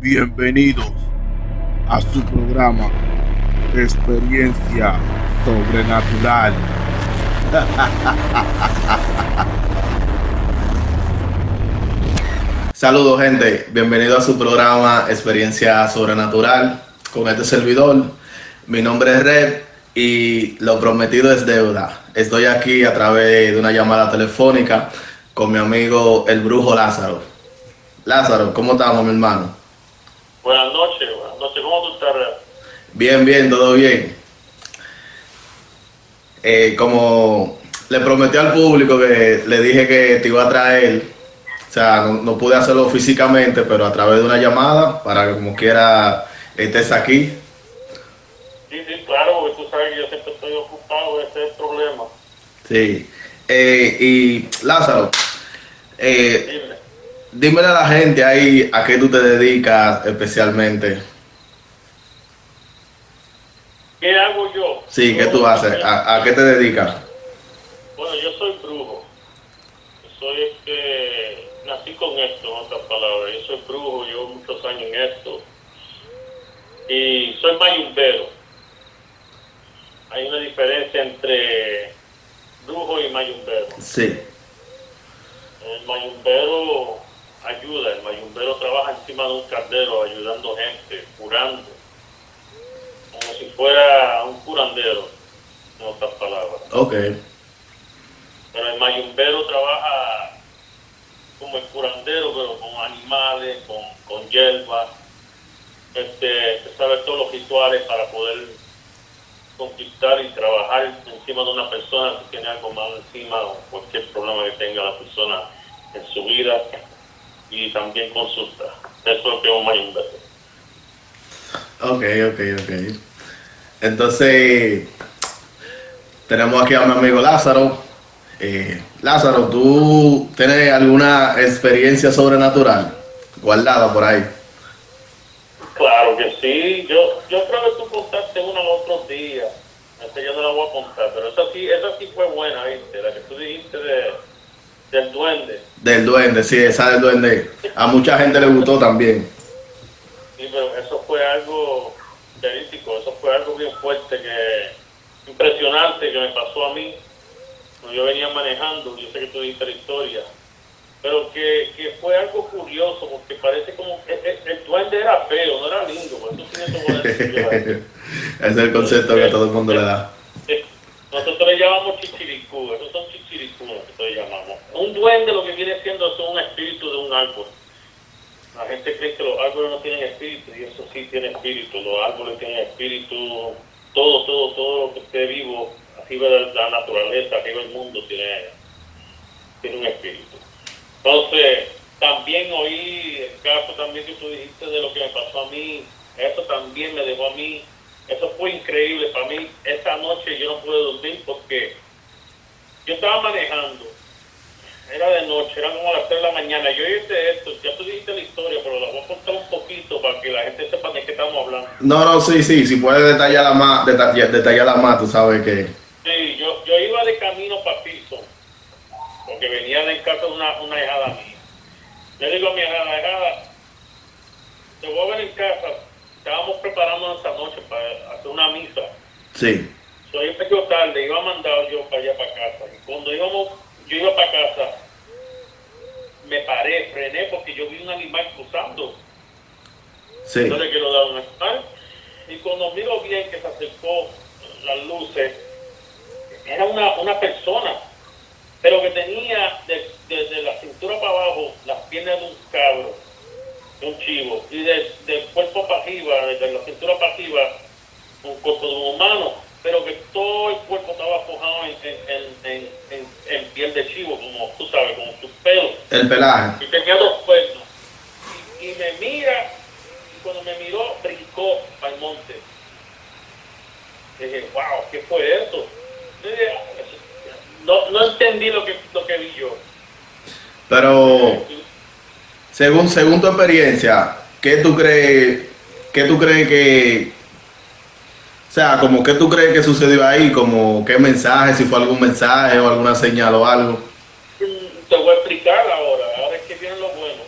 Bienvenidos a su programa Experiencia Sobrenatural. Saludos gente, bienvenido a su programa Experiencia Sobrenatural con este servidor. Mi nombre es Red y lo prometido es deuda. Estoy aquí a través de una llamada telefónica con mi amigo el brujo Lázaro. Lázaro, ¿cómo estamos mi hermano? Buenas noches, buenas noches. ¿Cómo tú estás, Red? Bien, bien, todo bien. Eh, como le prometí al público que le dije que te iba a traer, o sea, no, no pude hacerlo físicamente, pero a través de una llamada, para que como quiera estés aquí. Sí, sí, claro, porque tú sabes que yo siempre estoy ocupado, ese es el problema. Sí. Eh, y Lázaro, eh. Dímele a la gente ahí a qué tú te dedicas especialmente. ¿Qué hago yo? Sí, ¿qué tú haces? ¿A, a qué te dedicas? Bueno, yo soy brujo. Yo soy este. Nací con esto, en otras palabras. Yo soy brujo, llevo muchos años en esto. Y soy mayumbero. Hay una diferencia entre brujo y mayumbero. Sí. El mayumbero ayuda, el mayumbero trabaja encima de un caldero ayudando gente, curando, como si fuera un curandero, en otras palabras. Ok. Pero el mayumbero trabaja como el curandero, pero con animales, con, con hierbas, este, se sabe todos los rituales para poder conquistar y trabajar encima de una persona si tiene algo mal encima o cualquier problema que tenga la persona en su vida y también consulta. Eso es lo que un mayumbero. Ok, ok, ok. Entonces, tenemos aquí a mi amigo Lázaro. Eh, Lázaro, ¿tú tienes alguna experiencia sobrenatural guardada por ahí? Claro que sí, yo, yo creo que tú contaste una los otros días, esa yo no la voy a contar, pero esa sí, esa sí fue buena, ¿viste? La que tú dijiste de, del duende. Del duende, sí, esa del duende. A mucha gente le gustó también. Sí, pero eso fue algo verídico, eso fue algo bien fuerte, que impresionante que me pasó a mí. Cuando yo venía manejando, yo sé que tú dijiste la historia, pero que, que fue algo curioso, porque parece como que el, el duende era feo, no era lindo, por eso tiene poner Ese es el concepto que todo el mundo le da. Nosotros le llamamos chichiricú, esos son chichiricú lo que nosotros llamamos. Un duende lo que viene siendo es un espíritu de un árbol. La gente cree que los árboles no tienen espíritu y eso sí tiene espíritu. Los árboles tienen espíritu, todo, todo, todo lo que esté vivo, arriba de la naturaleza, arriba del mundo tiene, tiene un espíritu. Entonces, también oí el caso también que tú dijiste de lo que me pasó a mí, eso también me dejó a mí, eso fue increíble para mí. Esa noche yo no pude dormir porque yo estaba manejando, era de noche, eran como las 3 de la mañana. Yo hice esto, ya tú dijiste la historia, pero la voy a contar un poquito para que la gente sepa de qué estamos hablando. No, no, sí, sí, si puedes detallarla más, detallar, detallarla más, tú sabes que... Sí, yo, yo iba de camino para piso, porque venía de casa de una, una hijada mía. Le digo a mi hijada, hijada, te voy a ver en casa. Estábamos preparando esta noche para hacer una misa. Sí, Soy empezó tarde, iba mandado yo para allá para casa. Y cuando íbamos, yo iba para casa, me paré, frené porque yo vi un animal cruzando. sí. No le quiero dar un animal. Y cuando miro bien que se acercó las luces, era una, una persona, pero que tenía de- desde la cintura para abajo las piernas de un cabro, de un chivo, y de- del cuerpo para arriba, desde la cintura para arriba, un cuerpo de un humano, pero que todo el cuerpo estaba forjado en- en piel de chivo, como tú sabes, como sus pelos El pelaje. y tenía dos cuernos. Y, y me mira, y cuando me miró, brincó al monte. Dije, wow, ¿qué fue dije, No, no entendí lo que, lo que vi yo. Pero, según, según tu experiencia, ¿qué tú crees, qué tú crees que, o sea, como qué tú crees que sucedió ahí, como qué mensaje, si fue algún mensaje o alguna señal o algo? Mm, Te voy a explicar ahora, ahora es que viene lo bueno.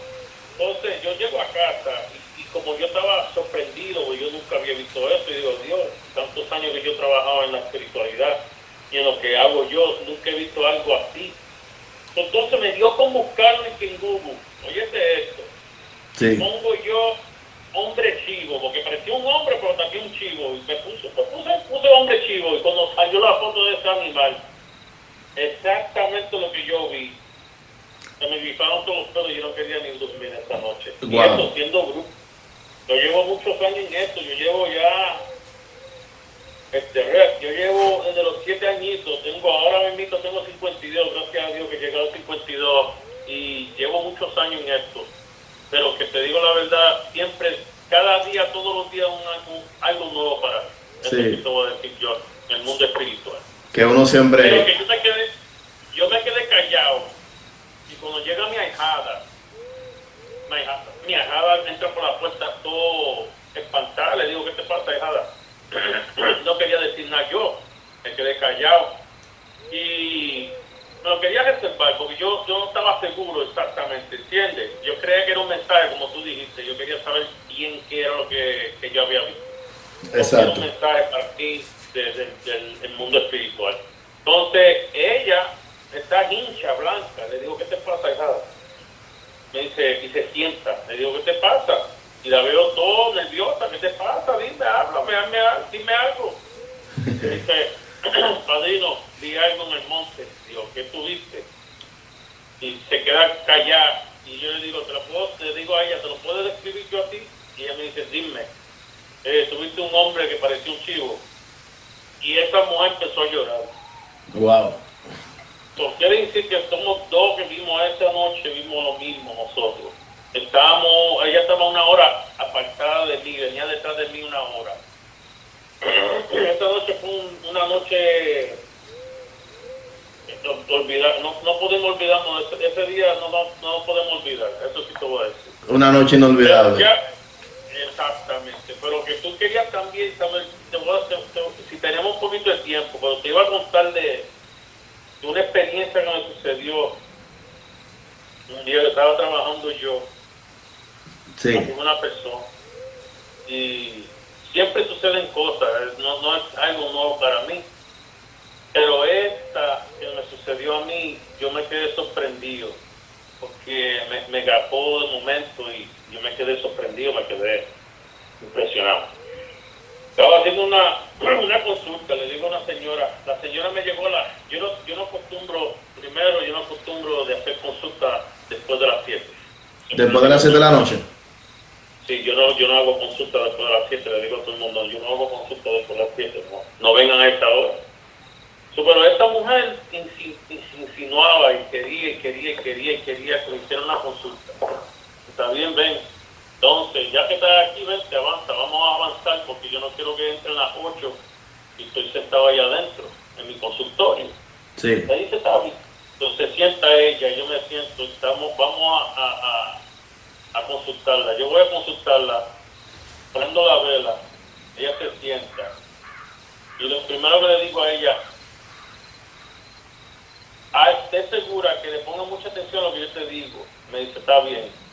Entonces yo llego a casa y como yo estaba sorprendido, yo nunca había visto eso, y digo, Dios, tantos años que yo trabajaba en la espiritualidad y en lo que hago yo, nunca he visto algo así. Entonces me dio con buscarlo en Google. Oye, esto. Sí. Pongo yo hombre chivo, porque parecía un hombre, pero también un chivo. Y me puse, pues puse, puse hombre chivo. Y cuando salió la foto de ese animal, exactamente lo que yo vi. Se me grifaron todos los pelos y yo no quería ni dormir esta noche. Y Wow. esto siendo grupo. Yo llevo muchos años en esto, yo llevo ya este rep, yo llevo desde los 7 añitos, tengo ahora mismo tengo 52, gracias a Dios que llegué a los 52 y llevo muchos años en esto. Pero que te digo la verdad, siempre, cada día, todos los días, un, algo nuevo para mí. Eso Sí. voy a decir yo, en el mundo espiritual. Que uno Pero siempre... que yo me quedé, yo me quedé callado. Y cuando llega mi ahijada, mi ahijada entra por la puerta todo espantada. Le digo, ¿qué te pasa, ahijada? no quería decir nada yo. Me quedé callado. Y me lo quería reservar porque yo, yo no estaba seguro exactamente, ¿entiendes? Yo creía que era un mensaje, como tú dijiste. Yo quería saber bien qué era lo que, que yo había visto Exacto. un mensaje para ti desde del, del mundo espiritual. Entonces, ella está hincha, blanca. Le digo, ¿qué te pasa, hija? Me dice, y se sienta. Le digo, ¿qué te pasa? Y la veo todo nerviosa. ¿Qué te pasa? Dime, háblame, hazme dime algo. Me dice, padrino, vi algo en el monte. Digo, ¿qué tuviste? Y se queda callada. Y yo le digo, ¿te lo puedo? Le digo a ella, ¿te lo puedo describir yo a ti? Y ella me dice, dime eh, tuviste un hombre que parecía un chivo y esa mujer empezó a llorar. Wow. Quiere decir que somos dos que vimos esa noche, vimos lo mismo nosotros. Estábamos, ella estaba una hora apartada de mí, venía detrás de mí una hora. Esta noche fue un- una noche no, olvidar, no, no podemos olvidarnos, de ese, ese día no, no, no podemos olvidar, eso sí te voy a decir. Una noche inolvidable. Ya, exactamente, pero que tú querías también saber, te voy a te- si tenemos un poquito de tiempo, pero te iba a contar de, de una experiencia que me sucedió un día que estaba trabajando yo Sí. con una persona y siempre suceden cosas, no, no es algo nuevo para mí, pero esta que me sucedió a mí, yo me quedé sorprendido porque me, me grapó de momento y yo me quedé sorprendido, me quedé impresionado. Estaba haciendo una, una consulta, le digo a una señora, la señora me llegó la, yo no, yo no acostumbro, primero yo no acostumbro de hacer consulta después de las 7. Después de las 7 de la noche. Sí, yo no, yo no hago consulta después de las 7, le digo a todo el mundo, yo no hago consulta después de las 7, no, no vengan a esta hora. So, pero esta mujer insi- insi- insinuaba y quería y quería y quería y quería que le hiciera una consulta. Está bien, ven. Entonces, ya que estás aquí, ven, te avanza, vamos a avanzar porque yo no quiero que entren las 8 y estoy sentado allá adentro, en mi consultorio. Sí. Dice, está bien. Entonces sienta ella, yo me siento, y estamos, vamos a, a, a- a consultarla. Yo voy a consultarla, prendo la vela, ella se sienta. Y lo primero que le digo a ella, ah, esté segura que le ponga mucha atención a lo que yo te digo. Me dice, está bien.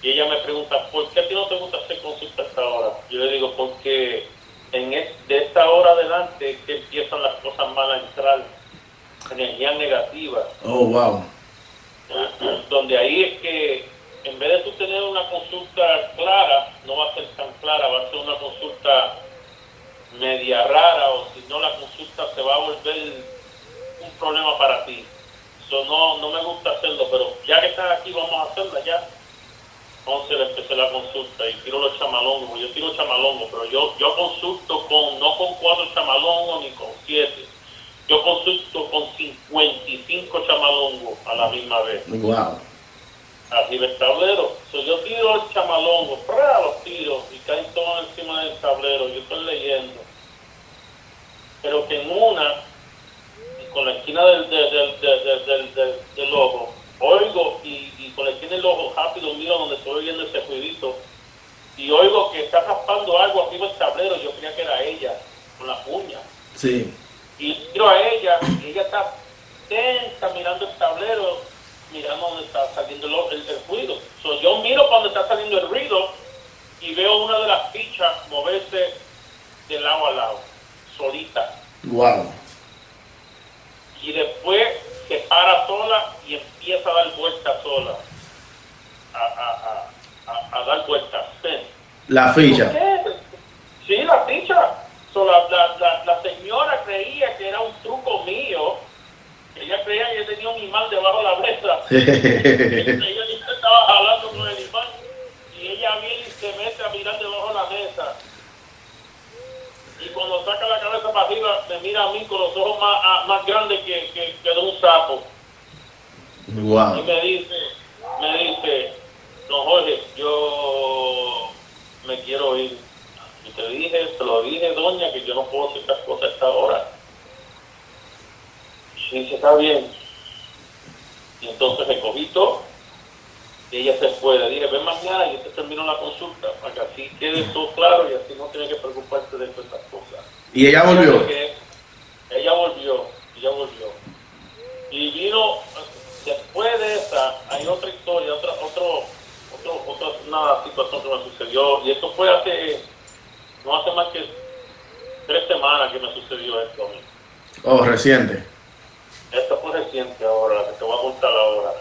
Y ella me pregunta, ¿por qué a ti no te gusta hacer consulta a esta hora? Yo le digo, porque en es- de esta hora adelante es que empiezan las cosas malas a entrar, energía negativa, Oh, wow. donde ahí es que en vez de tú tener una consulta clara, no va a ser tan clara, va a ser una consulta media rara o si no la consulta se va a volver un problema para ti. So, no, no me gusta hacerlo, pero ya que estás aquí vamos a hacerla ya. Entonces le empecé la consulta y tiro los chamalongos, yo tiro chamalongos, pero yo, yo consulto con, no con cuatro chamalongos ni con siete. Yo consulto con 55 chamalongos a la misma vez Wow. arriba el tablero. So, yo tiro el chamalongo, los tiro y caen todos encima del tablero. Yo estoy leyendo. Pero que en una, con la esquina del, del, del, del, del, del- del- del ojo, oigo y, y con la esquina del ojo rápido miro donde estoy oyendo ese jueguito y oigo que está raspando algo arriba del tablero. Yo creía que era ella, con la uña Sí. y miro a ella y ella está tensa mirando el tablero mirando donde está saliendo el, el- el ruido So, yo miro cuando está saliendo el ruido y la ficha moverse de lado a lado, solita. Wow. Y después se para sola y empieza a dar vueltas sola. A, a, a, a, a dar vueltas. Sí. La ficha. Sí, la ficha. So, la, la, la, la señora creía que era un truco mío. Ella creía que yo tenía un imán debajo de la mesa. ella estaba jalando con el imán y ella viene y se mete a mirar debajo de la mesa. Y cuando saca la cabeza para arriba, me mira a mí con los ojos más, ah, más grandes que, que, que de un sapo. Y me dice, me dice, don Jorge, yo me quiero ir. Y te dije, te lo dije, doña, que yo no puedo hacer estas cosas a esta hora. Y dice, está bien. Y entonces me cogí todo. Y ella se fue. Le dije, ven mañana y yo te termino la consulta, para que así quede todo claro y así no tienes que preocuparte de todas estas cosas. Y ella volvió. Ella volvió, ella volvió. Y vino, después de esa, hay otra historia, otra, otro, otro, otra una situación que me sucedió. Y esto fue hace, no hace más que tres semanas que me sucedió esto a mí. Oh, reciente. Esto fue reciente ahora, que te voy a contar ahora.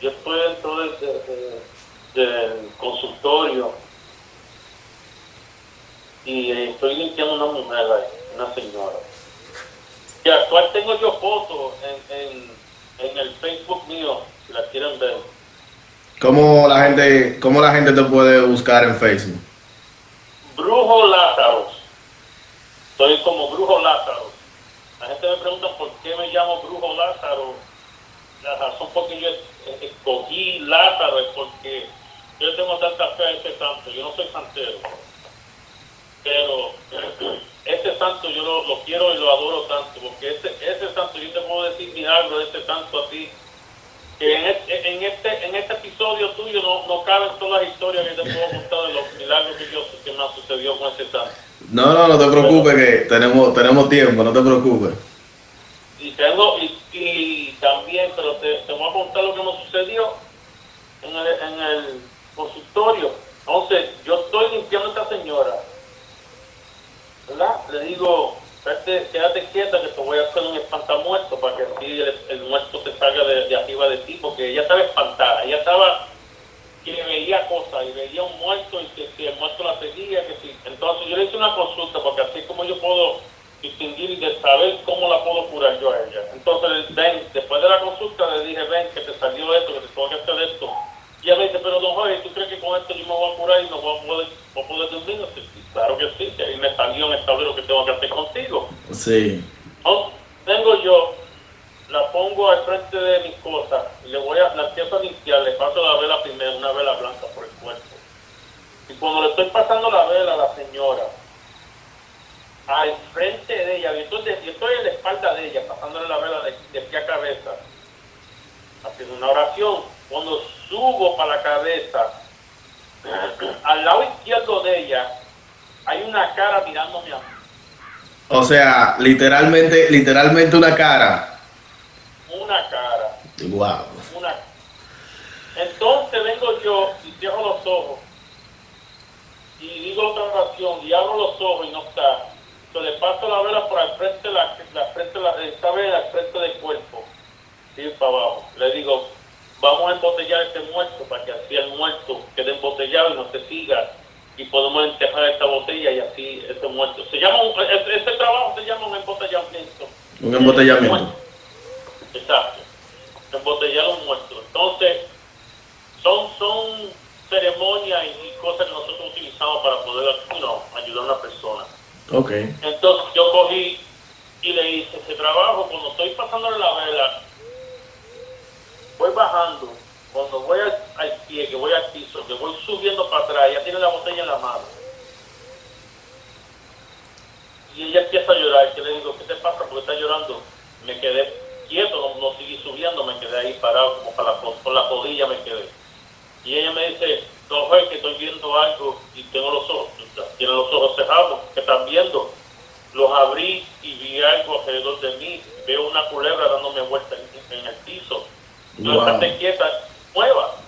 Yo estoy dentro del, de- de- del consultorio y estoy limpiando una mujer ahí, una señora. Y actual tengo yo fotos en, en, en el Facebook mío, si la quieren ver. ¿Cómo la gente, cómo la gente te puede buscar en Facebook? Brujo Lázaro. Soy como Brujo Lázaro. La gente me pregunta por qué me llamo Brujo Lázaro. La razón por que yo es- escogí Lázaro es porque yo tengo tanta fe a este santo. Yo no soy santero. Pero este santo yo lo, lo quiero y lo adoro tanto. Porque ese, ese santo, yo te puedo decir milagro de este santo así. Que en este, en este, en este episodio tuyo no, no caben todas las historias que te puedo contar de los milagros que, yo, que me sucedió con ese santo. No, no, no te preocupes que tenemos, tenemos tiempo, no te preocupes. Y tengo, y, y también, pero te, te voy a contar lo que me sucedió en el, en el consultorio. Entonces, yo estoy limpiando a esta señora, Le digo, "Vete, quédate quieta que te voy a hacer un espantamuerto para que así el, muerto te salga de, de arriba de ti, porque ella estaba espantada, ella estaba que veía cosas y veía un muerto y que si el muerto la seguía, que si... Entonces yo le hice una consulta porque así como yo puedo distinguir y de saber cómo la puedo curar yo a ella. Entonces, ven, después de la consulta le dije, ven, que te salió esto, que te tengo que hacer esto. Y me dice, pero don Jorge, ¿tú crees que con esto yo me voy a curar y no voy a poder, voy a poder dormir? Y yo, "Sí, claro que sí, que ahí me salió, sabe lo que tengo que hacer contigo. Sí. Entonces, vengo yo, la pongo al frente de mis cosas y le voy a, la empiezo a limpiar, le paso la vela primero, una vela blanca por el cuerpo. Y cuando le estoy pasando la vela a la señora, al frente de ella, estoy, de- yo estoy en la espalda de ella, pasándole la vela de, de pie a cabeza, haciendo una oración. Cuando subo para la cabeza, al lado izquierdo de ella, hay una cara mirándome a mí. O sea, literalmente, literalmente una cara. Una cara. Wow. una entonces vengo yo y cierro los ojos y digo otra oración y abro los ojos y no está entonces le paso la vela por al frente de la, la frente la, esta vela al frente del cuerpo y para abajo le digo vamos a embotellar este muerto para que así el muerto quede embotellado y no se siga y podemos enterrar esta botella y así este muerto se llama este, este trabajo se llama un embotellamiento Un embotellamiento. Exacto. Embotellar un muerto. Entonces, son, son ceremonias y cosas que nosotros utilizamos para poder you know, ayudar a una persona. Ok. Entonces, yo cogí y le hice ese trabajo. Cuando estoy pasándole la vela, voy bajando. Cuando voy al, pie, que voy al piso, que voy subiendo para atrás, ella tiene la botella en la mano. Y ella empieza a llorar. Que le digo, ¿qué te pasa? ¿Por qué estás llorando? Me quedé quieto, no, no seguí subiendo, me quedé ahí parado, como para la, con la rodilla me quedé. Y ella me dice, no, juez, que estoy viendo algo y tengo los ojos, tiene los ojos cerrados, ¿qué estás viendo? Los abrí y vi algo alrededor de mí, veo una culebra dándome vuelta en el piso. No Wow. estate quieta, mueva.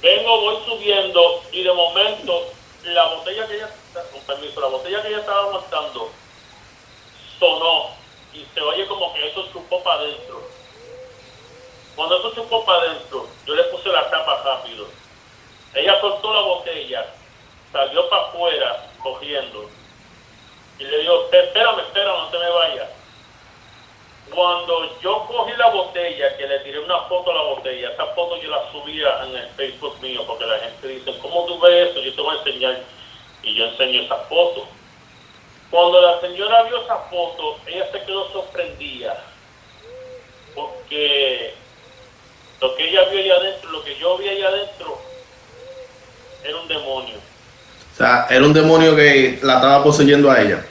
Vengo, voy subiendo y de momento la botella que ella, con permiso, la botella que ella estaba aguantando sonó y se oye como que eso chupó para adentro. Cuando eso chupó para adentro, yo le puse la tapa rápido. Ella soltó la botella, salió para afuera cogiendo y le digo, espérame, espérame, no te me vayas. Cuando yo cogí la botella, que le tiré una foto a la botella, esa foto yo la subía en el Facebook mío, porque la gente dice, ¿cómo tú ves eso? Yo te voy a enseñar. Y yo enseño esa foto. Cuando la señora vio esa foto, ella se quedó sorprendida, porque lo que ella vio allá adentro, lo que yo vi allá adentro, era un demonio. O sea, era un demonio que la estaba poseyendo a ella.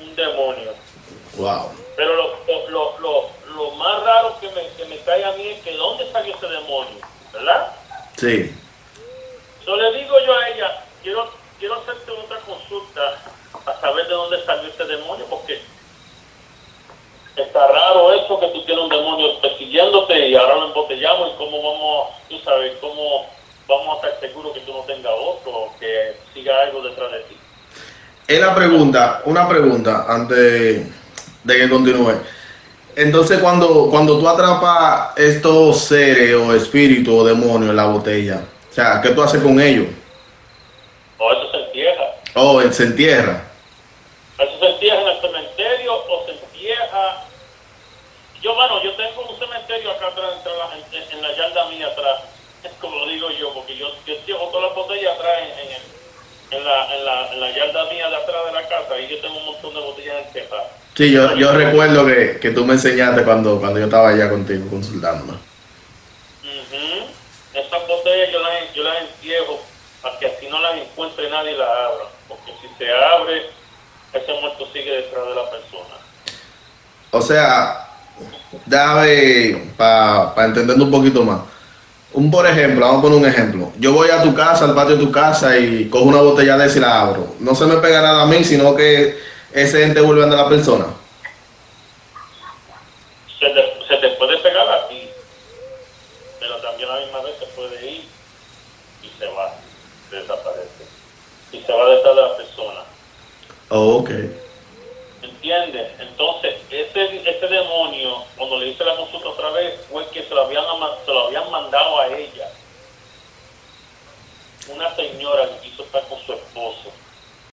Un demonio. Wow. Pero lo, lo, lo, lo, lo más raro que me, que me cae a mí es que ¿dónde salió ese demonio? ¿Verdad? Sí. Yo le digo yo a ella, quiero, quiero hacerte otra consulta para saber de dónde salió ese demonio, porque está raro eso que tú tienes un demonio persiguiéndote y ahora lo embotellamos y cómo vamos, tú sabes, cómo vamos a estar seguros que tú no tengas otro que siga algo detrás de ti. Es la pregunta, una pregunta antes de que continúe. Entonces, cuando, cuando tú atrapas estos seres o espíritus o demonios en la botella, o sea, ¿qué tú haces con ellos? O eso se entierra. Oh, se entierra. Eso se entierra en el cementerio o se entierra. Yo, mano, yo tengo un cementerio acá atrás, en, en la yarda mía atrás, como digo yo, porque yo, yo todas las botellas atrás en, en, en la, en, la, en la yarda mía de atrás de la casa y yo tengo un montón de botellas enterradas. Sí, yo, yo recuerdo que, que tú me enseñaste cuando, cuando yo estaba allá contigo consultándome. Ujú. Esas botellas yo las, yo las entierro para que así no las encuentre nadie y las abra. Porque si se abre, ese muerto sigue detrás de la persona. O sea, déjame para entenderlo un poquito más. Un por ejemplo, vamos a poner un ejemplo. Yo voy a tu casa, al patio de tu casa y cojo una botella de esa y la abro. No se me pega nada a mí, sino que ese ente vuelve a la persona. Se te, se te puede pegar a ti, pero también a la misma vez se puede ir y se va, desaparece. Y se va detrás de la persona. Oh, ok. ¿Entiendes? Entonces, ese, ese demonio, cuando le hice la consulta otra vez, fue que se lo habían, se lo habían mandado a ella. Una señora que quiso estar con su esposo.